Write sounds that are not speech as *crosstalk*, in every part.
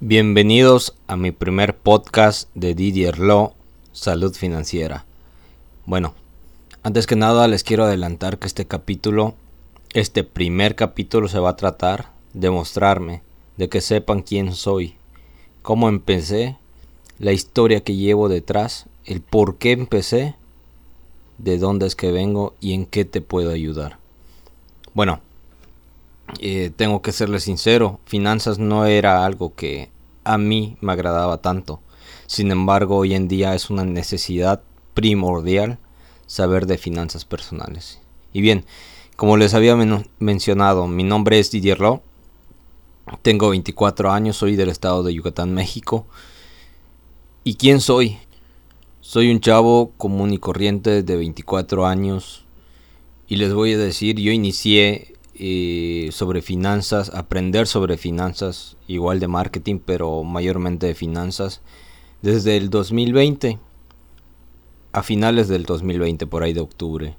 Bienvenidos a mi primer podcast de Didier Law, Salud Financiera. Bueno, antes que nada les quiero adelantar que este capítulo, este primer capítulo se va a tratar de mostrarme, de que sepan quién soy, cómo empecé, la historia que llevo detrás, el por qué empecé, de dónde es que vengo y en qué te puedo ayudar. Bueno, eh, tengo que serle sincero, finanzas no era algo que a mí me agradaba tanto. Sin embargo, hoy en día es una necesidad primordial saber de finanzas personales. Y bien, como les había mencionado, mi nombre es Didier Lo. Tengo 24 años, soy del estado de Yucatán, México. ¿Y quién soy? Soy un chavo común y corriente de 24 años. Y les voy a decir, yo inicié eh, sobre finanzas, aprender sobre finanzas, igual de marketing, pero mayormente de finanzas, desde el 2020, a finales del 2020, por ahí de octubre.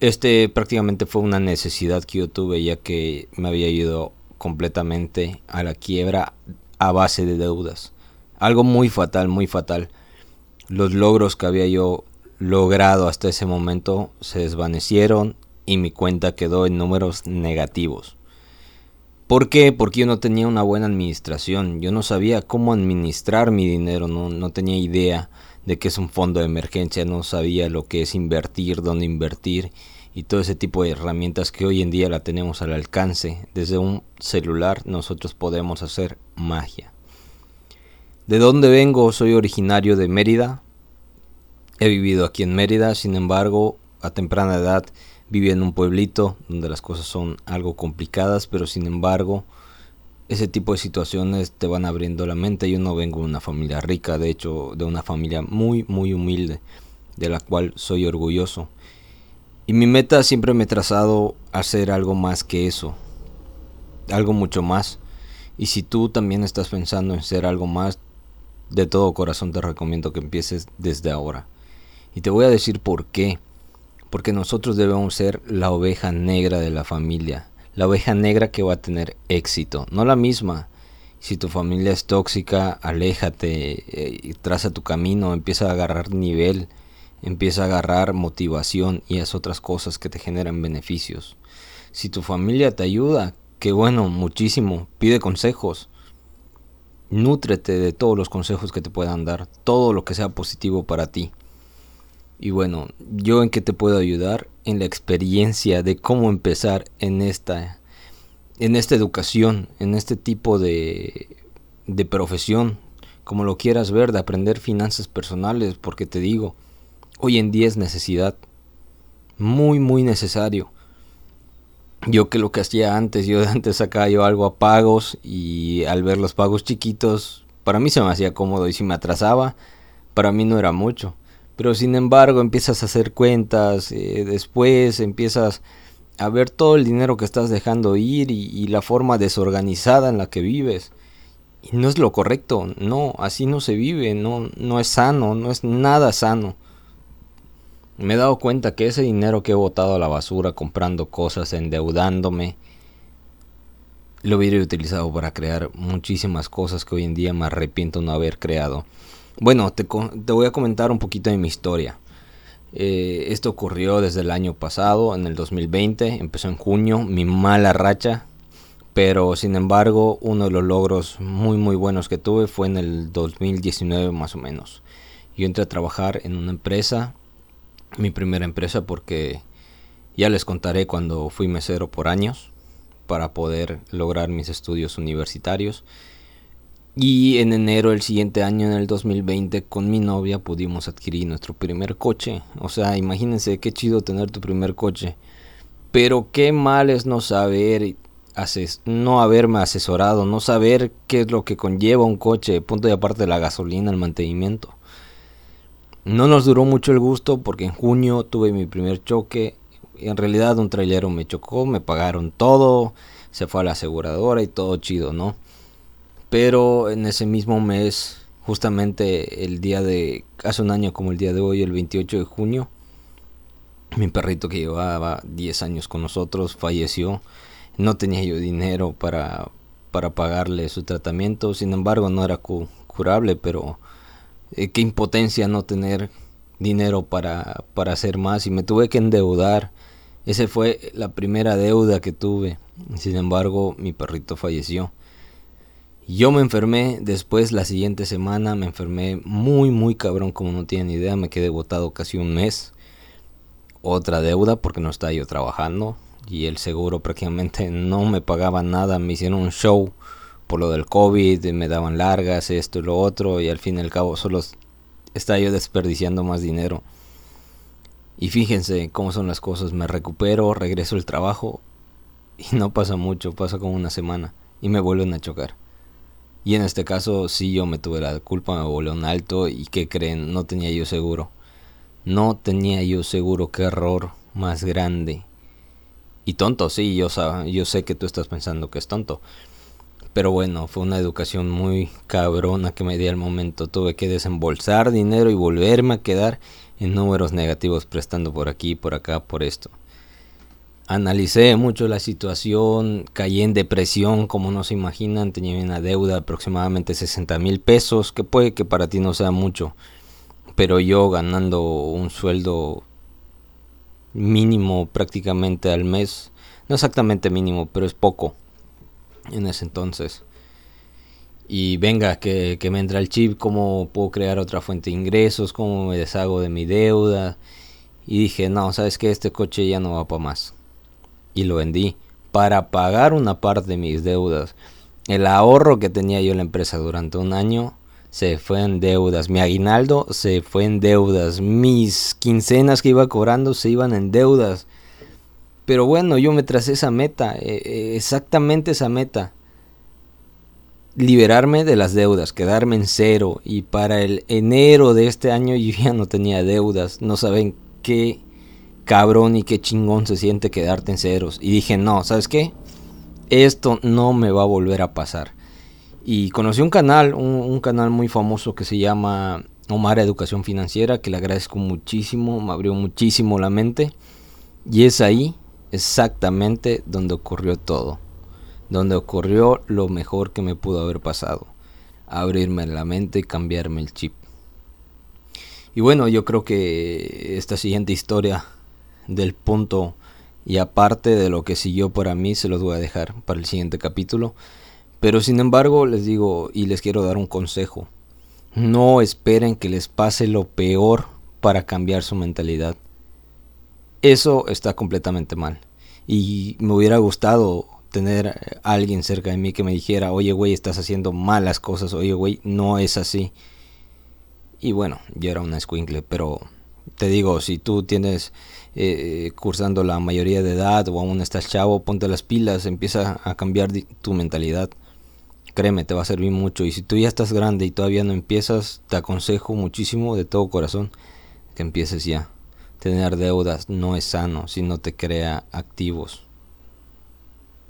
Este prácticamente fue una necesidad que yo tuve ya que me había ido completamente a la quiebra a base de deudas. Algo muy fatal, muy fatal. Los logros que había yo logrado hasta ese momento se desvanecieron y mi cuenta quedó en números negativos. ¿Por qué? Porque yo no tenía una buena administración, yo no sabía cómo administrar mi dinero, no, no tenía idea de qué es un fondo de emergencia, no sabía lo que es invertir, dónde invertir y todo ese tipo de herramientas que hoy en día la tenemos al alcance. Desde un celular nosotros podemos hacer magia. ¿De dónde vengo? Soy originario de Mérida. He vivido aquí en Mérida, sin embargo, a temprana edad vive en un pueblito donde las cosas son algo complicadas, pero sin embargo ese tipo de situaciones te van abriendo la mente. Yo no vengo de una familia rica, de hecho de una familia muy muy humilde, de la cual soy orgulloso. Y mi meta siempre me he trazado a hacer algo más que eso, algo mucho más. Y si tú también estás pensando en ser algo más, de todo corazón te recomiendo que empieces desde ahora. Y te voy a decir por qué porque nosotros debemos ser la oveja negra de la familia, la oveja negra que va a tener éxito, no la misma. Si tu familia es tóxica, aléjate, eh, traza tu camino, empieza a agarrar nivel, empieza a agarrar motivación y haz otras cosas que te generan beneficios. Si tu familia te ayuda, qué bueno, muchísimo, pide consejos. Nútrete de todos los consejos que te puedan dar, todo lo que sea positivo para ti. Y bueno, yo en qué te puedo ayudar en la experiencia de cómo empezar en esta en esta educación, en este tipo de de profesión, como lo quieras ver, de aprender finanzas personales, porque te digo, hoy en día es necesidad muy muy necesario. Yo que lo que hacía antes, yo antes sacaba yo algo a pagos y al ver los pagos chiquitos, para mí se me hacía cómodo y si me atrasaba, para mí no era mucho pero sin embargo empiezas a hacer cuentas, eh, después empiezas a ver todo el dinero que estás dejando ir y, la forma desorganizada en la que vives. Y no es lo correcto, no, así no se vive, no, no es sano, no es nada sano. Me he dado cuenta que ese dinero que he botado a la basura comprando cosas, endeudándome, lo hubiera utilizado para crear muchísimas cosas que hoy en día me arrepiento no haber creado. Bueno, te, voy a comentar un poquito de mi historia. Eh, esto ocurrió desde el año pasado, en el 2020, empezó en junio, mi mala racha, pero sin embargo uno de los logros muy muy buenos que tuve fue en el 2019 más o menos. Yo entré a trabajar en una empresa, mi primera empresa porque ya les contaré cuando fui mesero por años para poder lograr mis estudios universitarios. Y en enero del siguiente año, en el 2020, con mi novia pudimos adquirir nuestro primer coche. O sea, imagínense qué chido tener tu primer coche. Pero qué mal es no saber, no haberme asesorado, no saber qué es lo que conlleva un coche, punto y aparte de la gasolina, el mantenimiento. No nos duró mucho el gusto porque en junio tuve mi primer choque. En realidad un trailero me chocó, me pagaron todo, se fue a la aseguradora y todo chido, ¿no? Pero en ese mismo mes, justamente el día de, hace un año como el día de hoy, el 28 de junio, mi perrito que llevaba 10 años con nosotros falleció. No tenía yo dinero para para pagarle su tratamiento. Sin embargo, no era curable, pero eh, qué impotencia no tener dinero para, para hacer más. Y me tuve que endeudar. Esa fue la primera deuda que tuve. Sin embargo, mi perrito falleció. Yo me enfermé después la siguiente semana, me enfermé muy muy cabrón como no tienen idea, me quedé botado casi un mes. Otra deuda porque no estaba yo trabajando y el seguro prácticamente *laughs* no me pagaba nada, me hicieron un show por lo del COVID, me daban largas, esto y lo otro y al fin y al cabo solo estaba yo desperdiciando más dinero. Y fíjense cómo son las cosas, me recupero, regreso al trabajo y no pasa mucho, pasa como una semana y me vuelven a chocar. Y en este caso sí yo me tuve la culpa, me volé un alto y ¿qué creen? No tenía yo seguro. No tenía yo seguro, qué error más grande. Y tonto, sí, yo, yo sé que tú estás pensando que es tonto. Pero bueno, fue una educación muy cabrona que me di al momento. Tuve que desembolsar dinero y volverme a quedar en números negativos prestando por aquí, por acá, por esto. Analicé mucho la situación, caí en depresión, como no se imaginan, tenía una deuda de aproximadamente 60 mil pesos, que puede que para ti no sea mucho, pero yo ganando un sueldo mínimo prácticamente al mes, no exactamente mínimo, pero es poco en ese entonces. Y venga, que, que me entra el chip, cómo puedo crear otra fuente de ingresos, cómo me deshago de mi deuda. Y dije, no, sabes que este coche ya no va para más y lo vendí para pagar una parte de mis deudas. El ahorro que tenía yo en la empresa durante un año se fue en deudas. Mi aguinaldo se fue en deudas. Mis quincenas que iba cobrando se iban en deudas. Pero bueno, yo me tracé esa meta, eh, eh, exactamente esa meta. Liberarme de las deudas, quedarme en cero. Y para el enero de este año yo ya no tenía deudas. No saben qué cabrón y qué chingón se siente quedarte en ceros. Y dije, no, ¿sabes qué? Esto no me va a volver a pasar. Y conocí un canal, un, canal muy famoso que se llama Omar Educación Financiera, que le agradezco muchísimo, me abrió muchísimo la mente. Y es ahí exactamente donde ocurrió todo. Donde ocurrió lo mejor que me pudo haber pasado. Abrirme la mente y cambiarme el chip. Y bueno, yo creo que esta siguiente historia del punto y aparte de lo que siguió para mí se los voy a dejar para el siguiente capítulo. Pero sin embargo les digo y les quiero dar un consejo. No esperen que les pase lo peor para cambiar su mentalidad. Eso está completamente mal. Y me hubiera gustado tener alguien cerca de mí que me dijera, oye güey, estás haciendo malas cosas, oye güey, no es así. Y bueno, yo era una escuincle, pero te digo, si tú tienes eh, cursando la mayoría de edad o aún estás chavo, ponte las pilas, empieza a cambiar tu mentalidad. Créeme, te va a servir mucho. Y si tú ya estás grande y todavía no empiezas, te aconsejo muchísimo de todo corazón que empieces ya. Tener deudas no es sano si no te crea activos.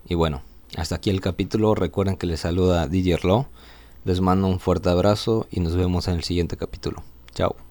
Y bueno, hasta aquí el capítulo. Recuerden que les saluda DJ. Les mando un fuerte abrazo y nos vemos en el siguiente capítulo. Chao.